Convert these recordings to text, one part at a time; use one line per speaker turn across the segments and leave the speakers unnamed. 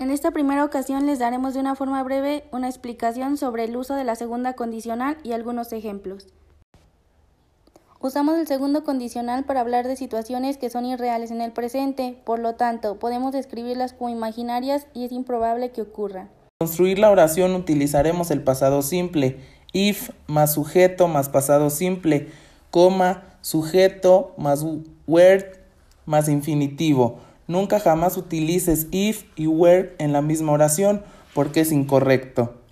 En esta primera ocasión les daremos de una forma breve una explicación sobre el uso de la segunda condicional y algunos ejemplos. Usamos el segundo condicional para hablar de situaciones que son irreales en el presente, por lo tanto, podemos describirlas como imaginarias y es improbable que ocurran.
Para construir la oración utilizaremos el pasado simple, if más sujeto más pasado simple, coma, sujeto más word más infinitivo. Nunca jamás utilices if y where en la misma oración porque es incorrecto.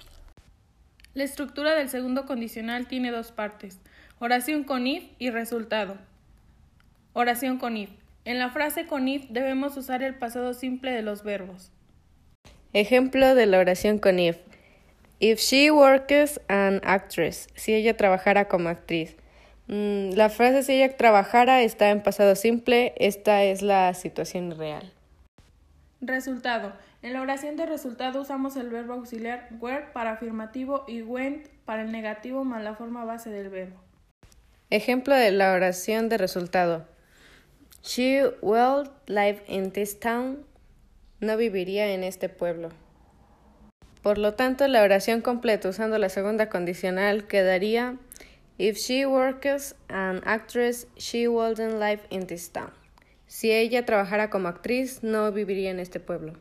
La estructura del segundo condicional tiene dos partes, oración con if y resultado. Oración con if. En la frase con if debemos usar el pasado simple de los verbos.
Ejemplo de la oración con if. If she works an actress, si ella trabajara como actriz. Mm, la frase si ella trabajara está en pasado simple, esta es la situación real.
Resultado. En la oración de resultado usamos el verbo auxiliar were para afirmativo y went para el negativo más la forma base del verbo.
Ejemplo de la oración de resultado. She will live in this town. No viviría en este pueblo. Por lo tanto, la oración completa usando la segunda condicional quedaría If she works an actress, she wouldn't live in this town. Si ella trabajara como actriz, no viviría en este pueblo.